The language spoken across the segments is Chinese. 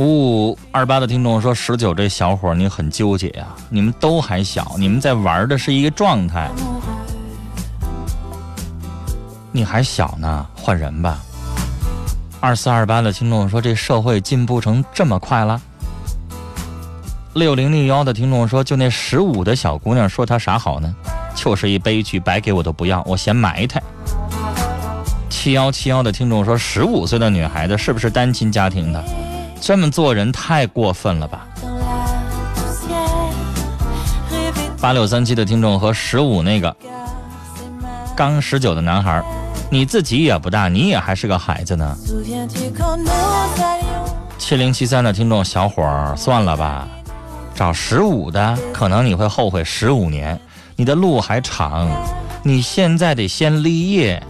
五五二八的听众说：“十九这小伙你很纠结呀，你们都还小，你们在玩的是一个状态，你还小呢，换人吧。”二四二八的听众说：“这社会进步成这么快了。”六零六幺的听众说：“就那十五的小姑娘说她啥好呢？就是一悲剧，白给我都不要，我嫌埋汰。”七幺七幺的听众说：“十五岁的女孩子是不是单亲家庭的？这么做人太过分了吧？”八六三七的听众和十五那个刚十九的男孩，你自己也不大，你也还是个孩子呢。七零七三的听众小伙儿，算了吧。找十五的，可能你会后悔十五年，你的路还长，你现在得先立业。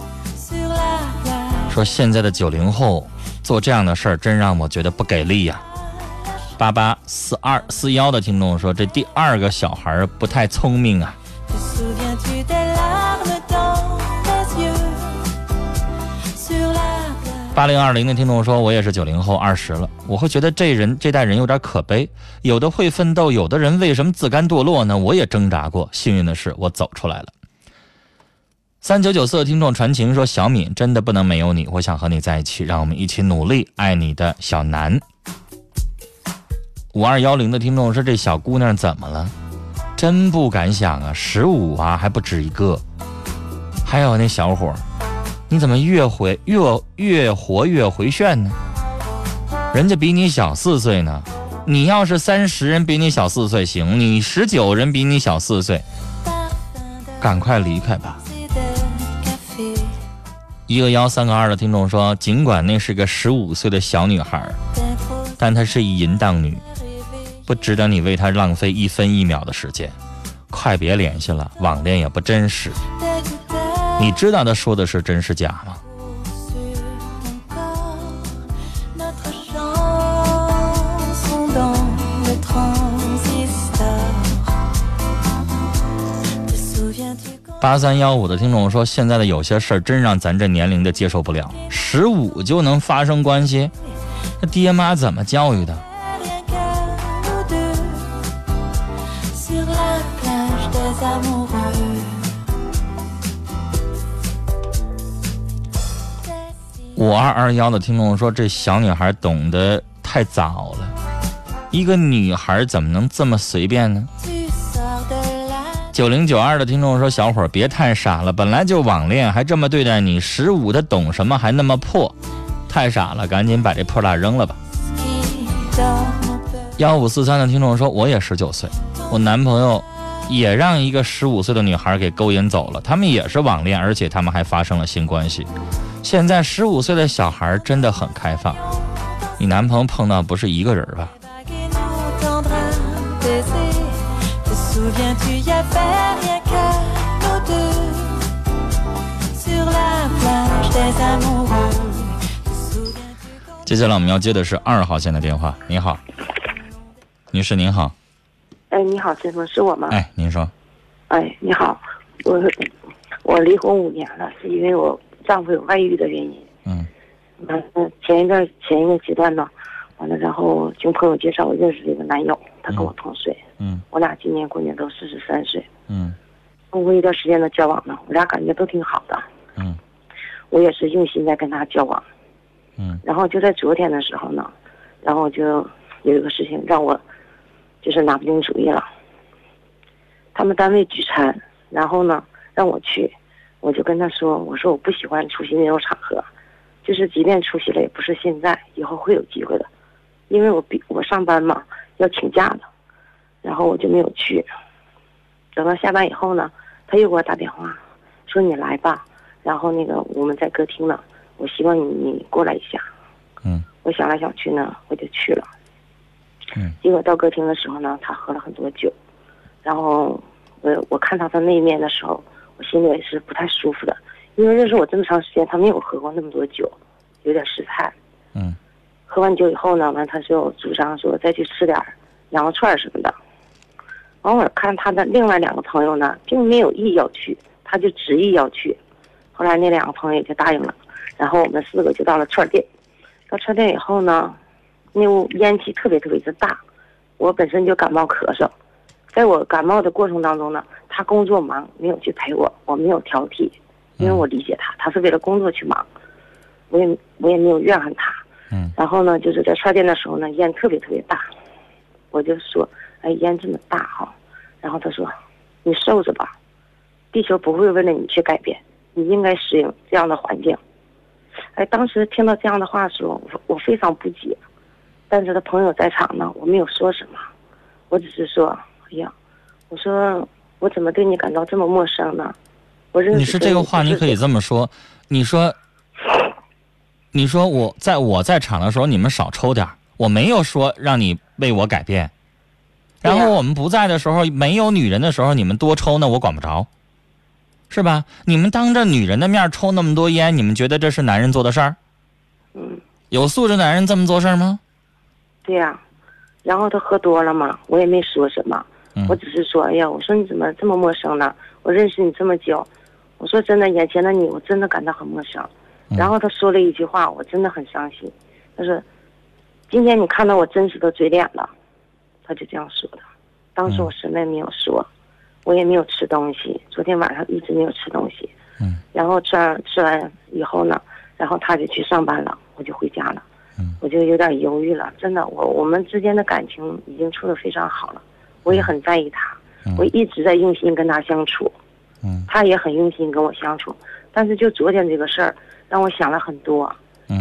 说现在的九零后做这样的事儿，真让我觉得不给力呀。八八四二四幺的听众说，这第二个小孩不太聪明啊。八零二零的听众说：“我也是九零后，二十了，我会觉得这人这代人有点可悲。有的会奋斗，有的人为什么自甘堕落呢？我也挣扎过，幸运的是我走出来了。”三九九四的听众传情说：“小敏真的不能没有你，我想和你在一起，让我们一起努力，爱你的小南。”五二幺零的听众说：“这小姑娘怎么了？真不敢想啊，十五啊，还不止一个。还有那小伙。”你怎么越回越越活越回旋呢？人家比你小四岁呢，你要是三十，人比你小四岁行；你十九，人比你小四岁，赶快离开吧。一个幺三个二的听众说，尽管那是个十五岁的小女孩，但她是一淫荡女，不值得你为她浪费一分一秒的时间。快别联系了，网恋也不真实。你知道他说的是真是假吗？八三幺五的听众说，现在的有些事儿真让咱这年龄的接受不了。十五就能发生关系，那爹妈怎么教育的？五二二幺的听众说：“这小女孩懂得太早了，一个女孩怎么能这么随便呢？”九零九二的听众说：“小伙儿别太傻了，本来就网恋，还这么对待你。十五的懂什么？还那么破，太傻了，赶紧把这破烂扔了吧。”幺五四三的听众说：“我也十九岁，我男朋友也让一个十五岁的女孩给勾引走了，他们也是网恋，而且他们还发生了性关系。”现在十五岁的小孩真的很开放，你男朋友碰到不是一个人吧？接下来我们要接的是二号线的电话。你好，女士您好。哎，你好，先生，是我吗？哎，您说。哎，你好，我我离婚五年了，是因为我。丈夫有外遇的原因，嗯，完了前一段前一个阶段呢，完了然后经朋友介绍我认识了一个男友，他跟我同岁，嗯，我俩今年过年都四十三岁，嗯，通过一段时间的交往呢，我俩感觉都挺好的，嗯，我也是用心在跟他交往，嗯，然后就在昨天的时候呢，然后就有一个事情让我就是拿不定主意了，他们单位聚餐，然后呢让我去。我就跟他说：“我说我不喜欢出席那种场合，就是即便出席了，也不是现在，以后会有机会的，因为我比我上班嘛，要请假的，然后我就没有去。等到下班以后呢，他又给我打电话，说你来吧，然后那个我们在歌厅呢，我希望你你过来一下。嗯，我想来想去呢，我就去了。嗯，结果到歌厅的时候呢，他喝了很多酒，然后我我看他的那一面的时候，我心里也是不太舒服的，因为认识我这么长时间，他没有喝过那么多酒，有点失态。嗯。喝完酒以后呢，完他就主张说再去吃点羊肉串什么的。完我看他的另外两个朋友呢，并没有意要去，他就执意要去。后来那两个朋友也就答应了，然后我们四个就到了串店。到串店以后呢，那屋烟气特别特别的大，我本身就感冒咳嗽，在我感冒的过程当中呢，他工作忙没有去陪我，我没有挑剔，因为我理解他，他是为了工作去忙，我也我也没有怨恨他。嗯，然后呢，就是在刷电的时候呢，烟特别特别大，我就说，哎，烟这么大哈，然后他说，你受着吧，地球不会为了你去改变，你应该适应这样的环境。哎，当时听到这样的话的时候，我我非常不解，但是他朋友在场呢，我没有说什么，我只是说，哎呀，我说我怎么对你感到这么陌生呢？我认识你是这个话，你可以这么说，你说。你说我在我在场的时候，你们少抽点我没有说让你为我改变。然后我们不在的时候，没有女人的时候，你们多抽那，我管不着，是吧？你们当着女人的面抽那么多烟，你们觉得这是男人做的事儿？嗯。有素质男人这么做事儿吗？对呀。然后他喝多了嘛，我也没说什么，我只是说，哎呀，我说你怎么这么陌生呢？我认识你这么久，我说真的，眼前的你，我真的感到很陌生。然后他说了一句话，我真的很伤心。他说：“今天你看到我真实的嘴脸了。”他就这样说的。当时我什么也没有说，我也没有吃东西。昨天晚上一直没有吃东西。嗯。然后吃完吃完以后呢，然后他就去上班了，我就回家了。嗯。我就有点犹豫了，真的，我我们之间的感情已经处的非常好了，我也很在意他，我一直在用心跟他相处。嗯。他也很用心跟我相处，但是就昨天这个事儿。让我想了很多，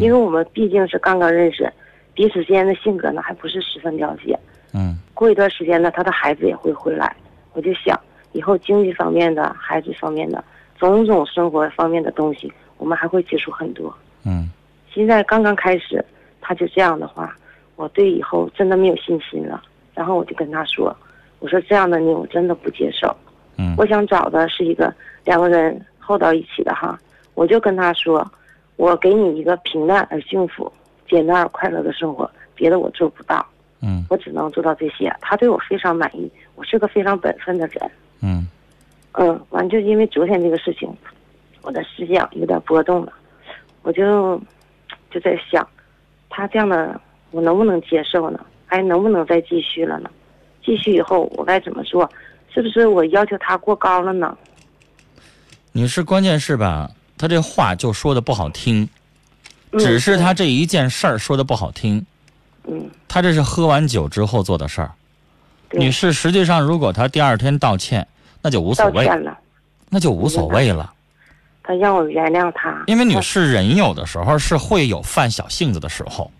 因为我们毕竟是刚刚认识，彼此之间的性格呢还不是十分了解。嗯，过一段时间呢，他的孩子也会回来，我就想以后经济方面的、孩子方面的种种生活方面的东西，我们还会接触很多。嗯，现在刚刚开始，他就这样的话，我对以后真的没有信心了。然后我就跟他说：“我说这样的你我真的不接受。嗯，我想找的是一个两个人厚到一起的哈。”我就跟他说。我给你一个平淡而幸福、简单而快乐的生活，别的我做不到。嗯，我只能做到这些。他对我非常满意，我是个非常本分的人。嗯，嗯，完就因为昨天这个事情，我的思想有点波动了，我就就在想，他这样的我能不能接受呢？还能不能再继续了呢？继续以后我该怎么做？是不是我要求他过高了呢？你是关键是吧？他这话就说的不好听，只是他这一件事儿说的不好听。嗯，他这是喝完酒之后做的事儿。女士，实际上如果他第二天道歉，那就无所谓了，那就无所谓了。他让我原谅他，因为女士人有的时候是会有犯小性子的时候。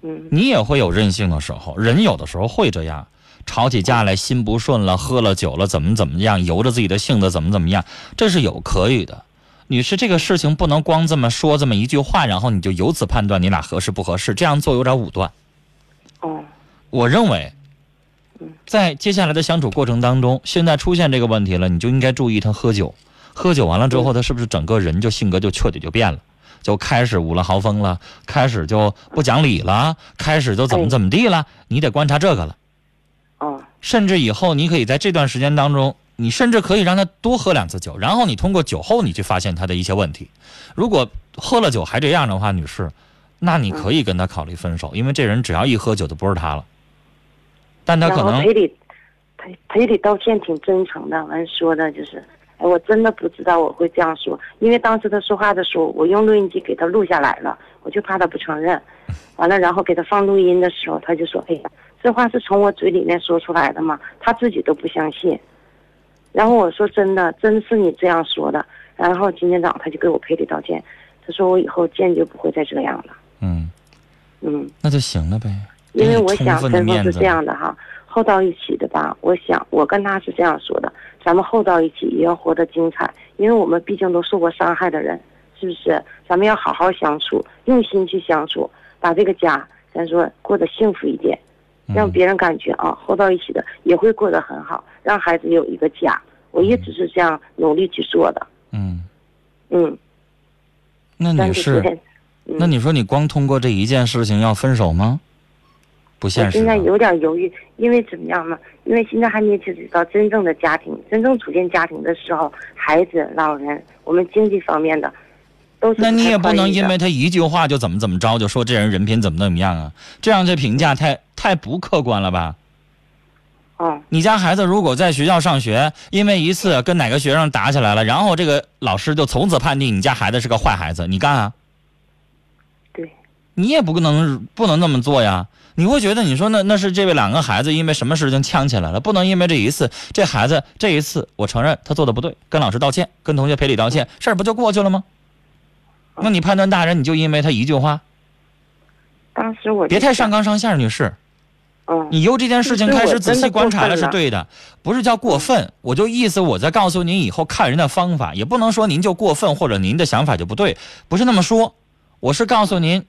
嗯，你也会有任性的时候，人有的时候会这样，吵起架来心不顺了，喝了酒了，怎么怎么样，由着自己的性子怎么怎么样，这是有可以的。女士，这个事情不能光这么说这么一句话，然后你就由此判断你俩合适不合适，这样做有点武断。哦，我认为，在接下来的相处过程当中，现在出现这个问题了，你就应该注意他喝酒。喝酒完了之后，他是不是整个人就性格就彻底就变了，就开始五了豪风了，开始就不讲理了，开始就怎么怎么地了？你得观察这个了。哦，甚至以后你可以在这段时间当中。你甚至可以让他多喝两次酒，然后你通过酒后你去发现他的一些问题。如果喝了酒还这样的话，女士，那你可以跟他考虑分手，因为这人只要一喝酒就不是他了。但他可能赔礼，他赔礼道歉挺真诚的，完说的就是，哎，我真的不知道我会这样说，因为当时他说话的时候，我用录音机给他录下来了，我就怕他不承认。完了，然后给他放录音的时候，他就说：“哎呀，这话是从我嘴里面说出来的吗？”他自己都不相信。然后我说真的，真是你这样说的。然后今天早上他就给我赔礼道歉，他说我以后坚决不会再这样了。嗯，嗯，那就行了呗。因为我想陈峰是这样的哈，厚到一起的吧。我想我跟他是这样说的，咱们厚到一起也要活得精彩，因为我们毕竟都受过伤害的人，是不是？咱们要好好相处，用心去相处，把这个家咱说过得幸福一点。让别人感觉啊，厚到一起的也会过得很好，让孩子有一个家，我一直是这样努力去做的。嗯嗯，那你是？那你说你光通过这一件事情要分手吗？不现实。现在有点犹豫，因为怎么样呢？因为现在还没涉及到真正的家庭，真正组建家庭的时候，孩子、老人，我们经济方面的都是。那你也不能因为他一句话就怎么怎么着，就说这人人品怎么怎么样啊？这样这评价太太不客观了吧？哦。你家孩子如果在学校上学，因为一次跟哪个学生打起来了，然后这个老师就从此判定你家孩子是个坏孩子，你干啊？对。你也不能不能那么做呀。你会觉得你说那那是这位两个孩子因为什么事情呛起来了？不能因为这一次，这孩子这一次我承认他做的不对，跟老师道歉，跟同学赔礼道歉，事儿不就过去了吗？那你判断大人，你就因为他一句话？当时我别太上纲上线，女士。嗯。你由这件事情开始仔细观察了是对的，不是叫过分。我就意思我在告诉您以后看人的方法，也不能说您就过分或者您的想法就不对，不是那么说。我是告诉您。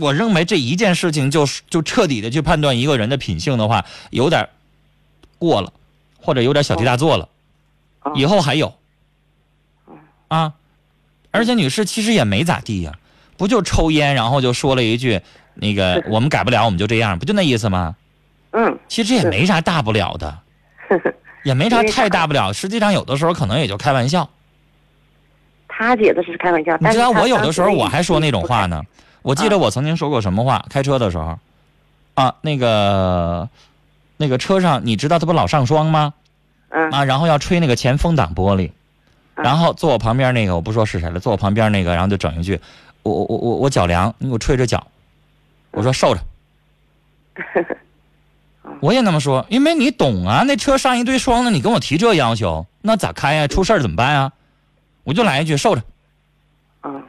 我认为这一件事情就是就彻底的去判断一个人的品性的话，有点过了，或者有点小题大做了。以后还有啊，而且女士其实也没咋地呀，不就抽烟，然后就说了一句那个 我们改不了，我们就这样，不就那意思吗？嗯，其实也没啥大不了的，也没啥太大不了。实际上有的时候可能也就开玩笑。他觉得是开玩笑，你知道我有的时候我还说那种话呢。我记得我曾经说过什么话？开车的时候，啊，那个，那个车上，你知道他不老上霜吗？嗯。啊，然后要吹那个前风挡玻璃，然后坐我旁边那个，我不说是谁了，坐我旁边那个，然后就整一句：“我我我我我脚凉，你给我吹吹脚。”我说受着。我也那么说，因为你懂啊，那车上一堆霜呢，你跟我提这要求，那咋开呀？出事儿怎么办呀？我就来一句受着。嗯。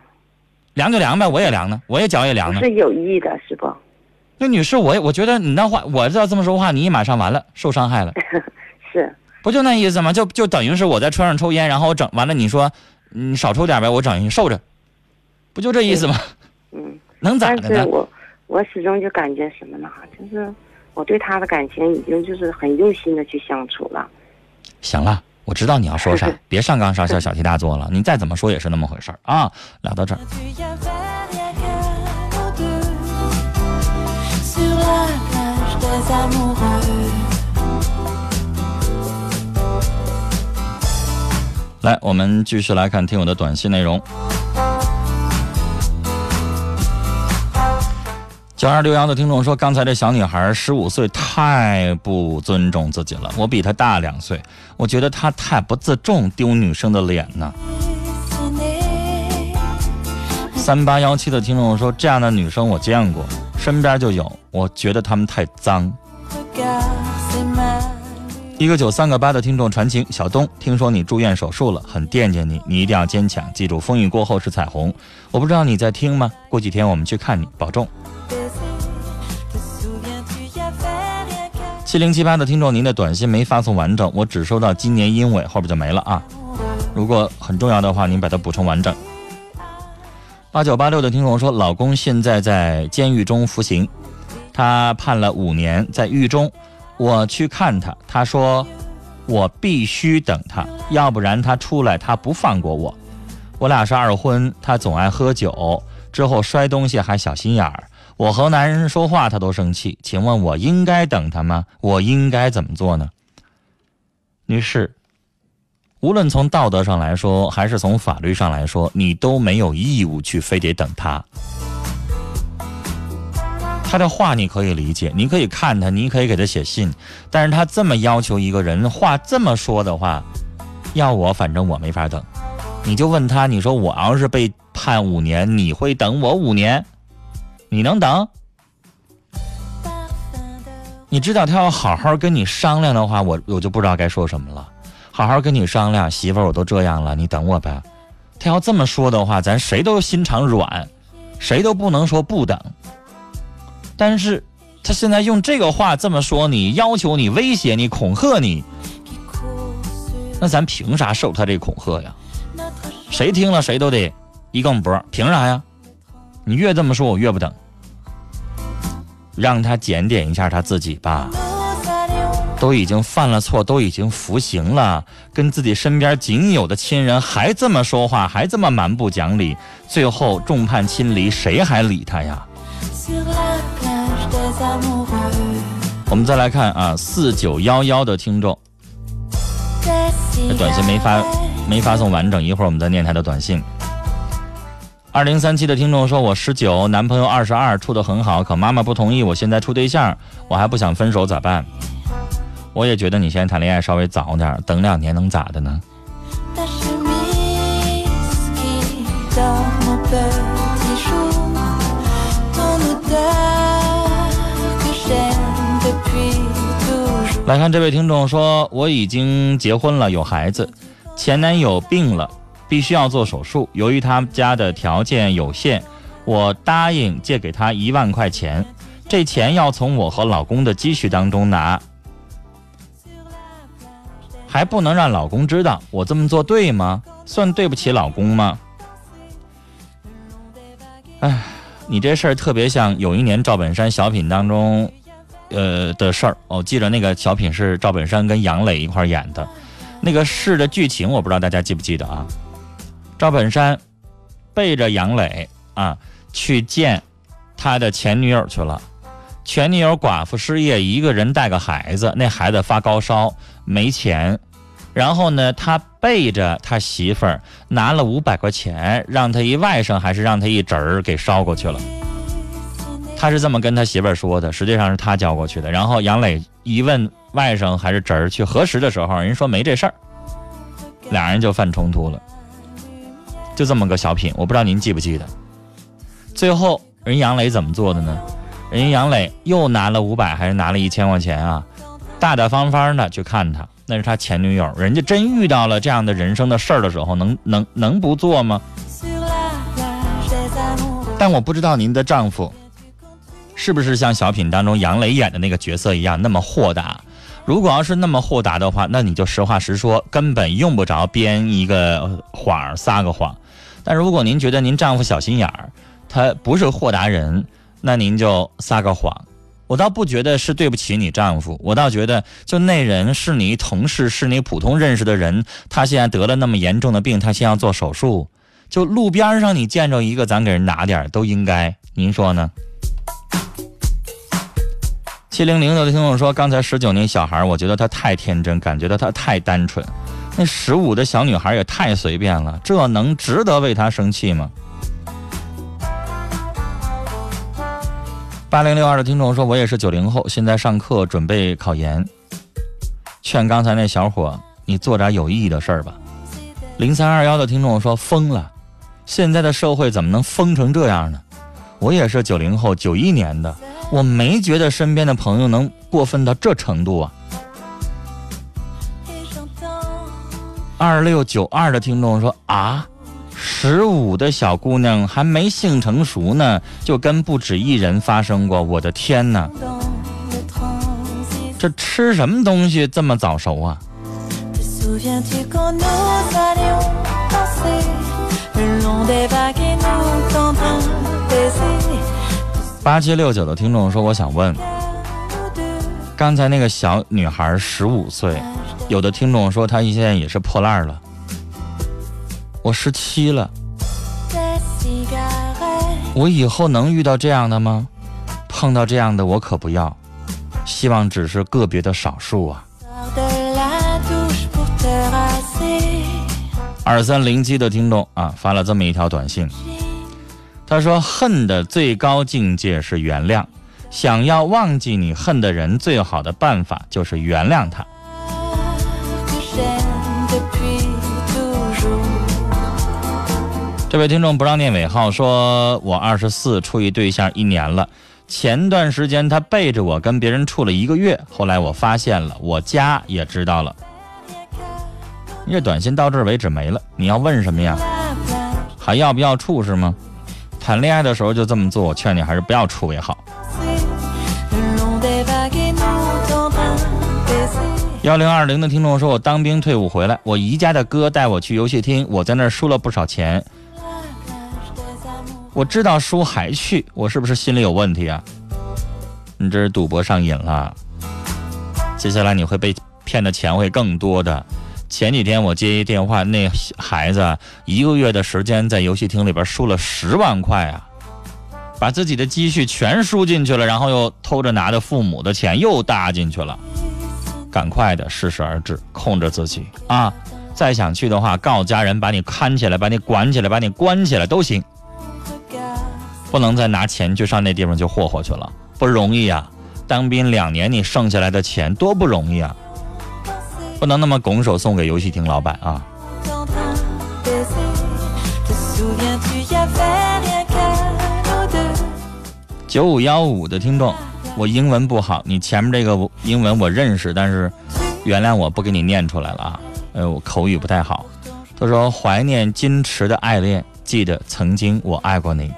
凉就凉呗，我也凉呢，我也脚也凉呢。是有意的，是不？那女士，我我觉得你那话，我要这么说话，你马上完了，受伤害了。是。不就那意思吗？就就等于是我在车上抽烟，然后我整完了，你说你少抽点呗，我整一受着，不就这意思吗？嗯。能咋的呢？我我始终就感觉什么呢？就是我对他的感情已经就是很用心的去相处了。行了。我知道你要说啥，别上纲上线、小题大做了。你再怎么说也是那么回事儿啊！聊到这儿，来，我们继续来看听友的短信内容。九二六幺的听众说：“刚才这小女孩十五岁，太不尊重自己了。我比她大两岁，我觉得她太不自重，丢女生的脸呢。”三八幺七的听众说：“这样的女生我见过，身边就有，我觉得她们太脏。”一个九三个八的听众传情：“小东，听说你住院手术了，很惦记你，你一定要坚强，记住风雨过后是彩虹。我不知道你在听吗？过几天我们去看你，保重。”七零七八的听众，您的短信没发送完整，我只收到今年因为后边就没了啊。如果很重要的话，您把它补充完整。八九八六的听众说，老公现在在监狱中服刑，他判了五年，在狱中，我去看他，他说我必须等他，要不然他出来他不放过我。我俩是二婚，他总爱喝酒，之后摔东西还小心眼儿。我和男人说话，他都生气。请问我应该等他吗？我应该怎么做呢？女士，无论从道德上来说，还是从法律上来说，你都没有义务去非得等他。他的话你可以理解，你可以看他，你可以给他写信，但是他这么要求一个人，话这么说的话，要我反正我没法等。你就问他，你说我要是被判五年，你会等我五年？你能等？你知道他要好好跟你商量的话，我我就不知道该说什么了。好好跟你商量，媳妇儿，我都这样了，你等我呗。他要这么说的话，咱谁都心肠软，谁都不能说不等。但是他现在用这个话这么说你，要求你，威胁你，恐吓你，那咱凭啥受他这恐吓呀？谁听了谁都得一梗脖，凭啥呀？你越这么说，我越不等。让他检点一下他自己吧。都已经犯了错，都已经服刑了，跟自己身边仅有的亲人还这么说话，还这么蛮不讲理，最后众叛亲离，谁还理他呀？我们再来看啊，四九幺幺的听众，这短信没发没发送完整，一会儿我们再念他的短信。二零三七的听众说：“我十九，男朋友二十二，处的很好，可妈妈不同意我现在处对象，我还不想分手，咋办？”我也觉得你现在谈恋爱稍微早点，等两年能咋的呢？来看这位听众说，我已经结婚了，有孩子，前男友病了，必须要做手术。由于他家的条件有限，我答应借给他一万块钱，这钱要从我和老公的积蓄当中拿。还不能让老公知道，我这么做对吗？算对不起老公吗？哎，你这事儿特别像有一年赵本山小品当中，呃的事儿。我记得那个小品是赵本山跟杨磊一块演的，那个事的剧情我不知道大家记不记得啊？赵本山背着杨磊啊去见他的前女友去了，前女友寡妇失业，一个人带个孩子，那孩子发高烧。没钱，然后呢，他背着他媳妇儿拿了五百块钱，让他一外甥还是让他一侄儿给捎过去了。他是这么跟他媳妇儿说的，实际上是他交过去的。然后杨磊一问外甥还是侄儿去核实的时候，人说没这事儿，俩人就犯冲突了。就这么个小品，我不知道您记不记得。最后人杨磊怎么做的呢？人杨磊又拿了五百还是拿了一千块钱啊？大大方方的去看他，那是他前女友。人家真遇到了这样的人生的事儿的时候，能能能不做吗？但我不知道您的丈夫是不是像小品当中杨磊演的那个角色一样那么豁达。如果要是那么豁达的话，那你就实话实说，根本用不着编一个谎撒个谎。但如果您觉得您丈夫小心眼儿，他不是豁达人，那您就撒个谎。我倒不觉得是对不起你丈夫，我倒觉得就那人是你同事，是你普通认识的人，他现在得了那么严重的病，他先要做手术，就路边上你见着一个，咱给人拿点都应该，您说呢？七零零的听众说，刚才十九那小孩，我觉得他太天真，感觉到他太单纯，那十五的小女孩也太随便了，这能值得为他生气吗？八零六二的听众说：“我也是九零后，现在上课准备考研。劝刚才那小伙，你做点有意义的事儿吧。”零三二幺的听众说：“疯了，现在的社会怎么能疯成这样呢？”我也是九零后，九一年的，我没觉得身边的朋友能过分到这程度啊。二六九二的听众说：“啊。”十五的小姑娘还没性成熟呢，就跟不止一人发生过。我的天哪，这吃什么东西这么早熟啊？八七六九的听众说：“我想问，刚才那个小女孩十五岁，有的听众说她现在也是破烂了。”我十七了，我以后能遇到这样的吗？碰到这样的我可不要，希望只是个别的少数啊。二三零七的听众啊，发了这么一条短信，他说：“恨的最高境界是原谅，想要忘记你恨的人，最好的办法就是原谅他。”这位听众不让念尾号，说我二十四，处一对象一年了。前段时间他背着我跟别人处了一个月，后来我发现了，我家也知道了。你这短信到这为止没了，你要问什么呀？还要不要处是吗？谈恋爱的时候就这么做，我劝你还是不要处为好。幺零二零的听众说，我当兵退伍回来，我姨家的哥带我去游戏厅，我在那儿输了不少钱。我知道输还去，我是不是心里有问题啊？你这是赌博上瘾了。接下来你会被骗的钱会更多的。前几天我接一电话，那孩子一个月的时间在游戏厅里边输了十万块啊，把自己的积蓄全输进去了，然后又偷着拿着父母的钱又搭进去了。赶快的，适时而止，控制自己啊！再想去的话，告诉家人把你看起来，把你管起来，把你关起来都行，不能再拿钱去上那地方就霍霍去了，不容易啊！当兵两年，你剩下来的钱多不容易啊！不能那么拱手送给游戏厅老板啊！九五幺五的听众，我英文不好，你前面这个英文我认识，但是原谅我不给你念出来了啊！呃，我口语不太好。他说怀念矜持的爱恋，记得曾经我爱过你。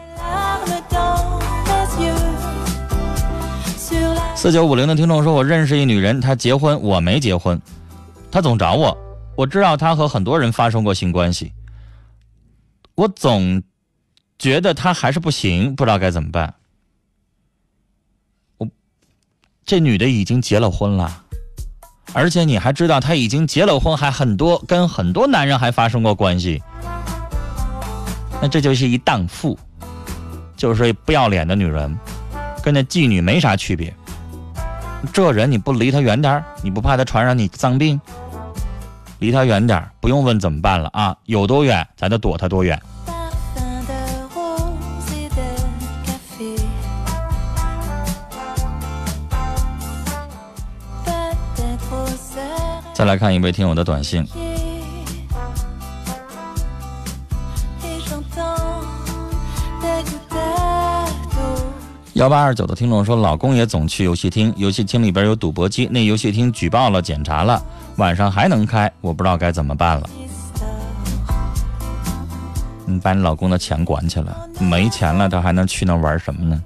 四九五零的听众说，我认识一女人，她结婚，我没结婚。他总找我，我知道他和很多人发生过性关系，我总觉得他还是不行，不知道该怎么办。我这女的已经结了婚了，而且你还知道她已经结了婚，还很多跟很多男人还发生过关系，那这就是一荡妇，就是不要脸的女人，跟那妓女没啥区别。这人你不离他远点你不怕他传染你脏病？离他远点不用问怎么办了啊！有多远，咱就躲他多远。再来看一位听友的短信。幺八二九的听众说，老公也总去游戏厅，游戏厅里边有赌博机，那游戏厅举报了，检查了。晚上还能开，我不知道该怎么办了。你把你老公的钱管起来，没钱了他还能去那玩什么呢？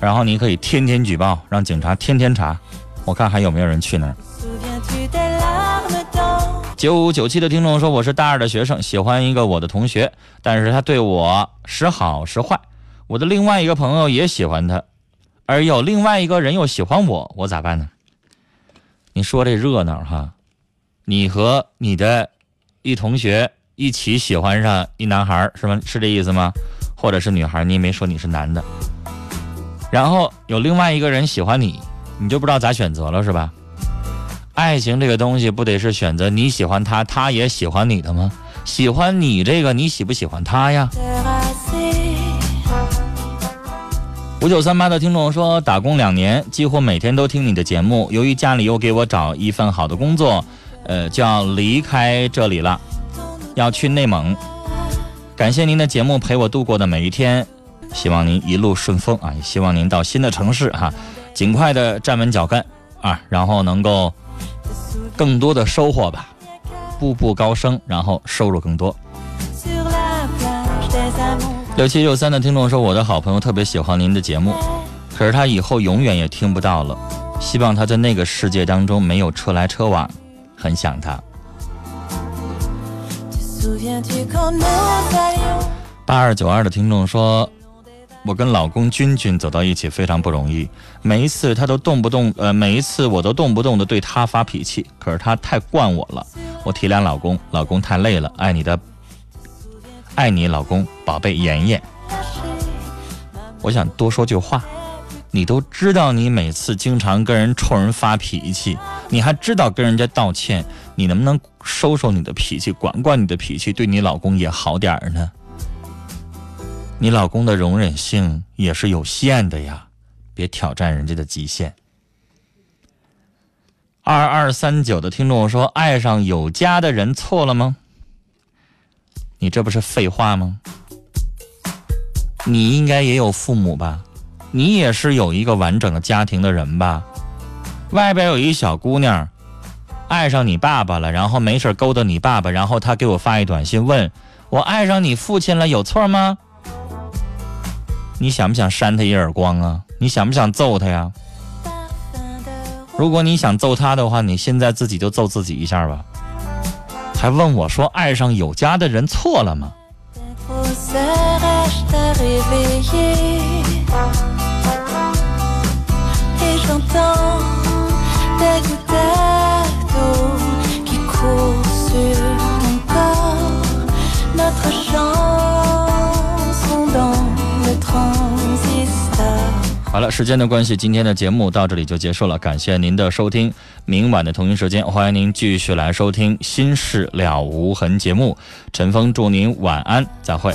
然后你可以天天举报，让警察天天查，我看还有没有人去那儿。九五九七的听众说，我是大二的学生，喜欢一个我的同学，但是他对我时好时坏。我的另外一个朋友也喜欢他，而有另外一个人又喜欢我，我咋办呢？你说这热闹哈，你和你的一同学一起喜欢上一男孩是吗？是这意思吗？或者是女孩？你也没说你是男的，然后有另外一个人喜欢你，你就不知道咋选择了是吧？爱情这个东西不得是选择你喜欢他，他也喜欢你的吗？喜欢你这个，你喜不喜欢他呀？五九三八的听众说，打工两年，几乎每天都听你的节目。由于家里又给我找一份好的工作，呃，就要离开这里了，要去内蒙。感谢您的节目陪我度过的每一天，希望您一路顺风啊！也希望您到新的城市哈，尽快的站稳脚跟啊，然后能够更多的收获吧，步步高升，然后收入更多。六七六三的听众说：“我的好朋友特别喜欢您的节目，可是他以后永远也听不到了。希望他在那个世界当中没有车来车往，很想他。”八二九二的听众说：“我跟老公君君走到一起非常不容易，每一次他都动不动呃，每一次我都动不动的对他发脾气，可是他太惯我了。我体谅老公，老公太累了，爱你的。”爱你，老公，宝贝妍妍。我想多说句话，你都知道，你每次经常跟人冲人发脾气，你还知道跟人家道歉，你能不能收收你的脾气，管管你的脾气，对你老公也好点儿呢？你老公的容忍性也是有限的呀，别挑战人家的极限。二二三九的听众说：“爱上有家的人错了吗？”你这不是废话吗？你应该也有父母吧？你也是有一个完整的家庭的人吧？外边有一小姑娘，爱上你爸爸了，然后没事勾搭你爸爸，然后他给我发一短信问我爱上你父亲了，有错吗？你想不想扇他一耳光啊？你想不想揍他呀？如果你想揍他的话，你现在自己就揍自己一下吧。还问我说：“爱上有家的人错了吗？”好了，时间的关系，今天的节目到这里就结束了。感谢您的收听，明晚的同一时间，欢迎您继续来收听《心事了无痕》节目。陈峰祝您晚安，再会。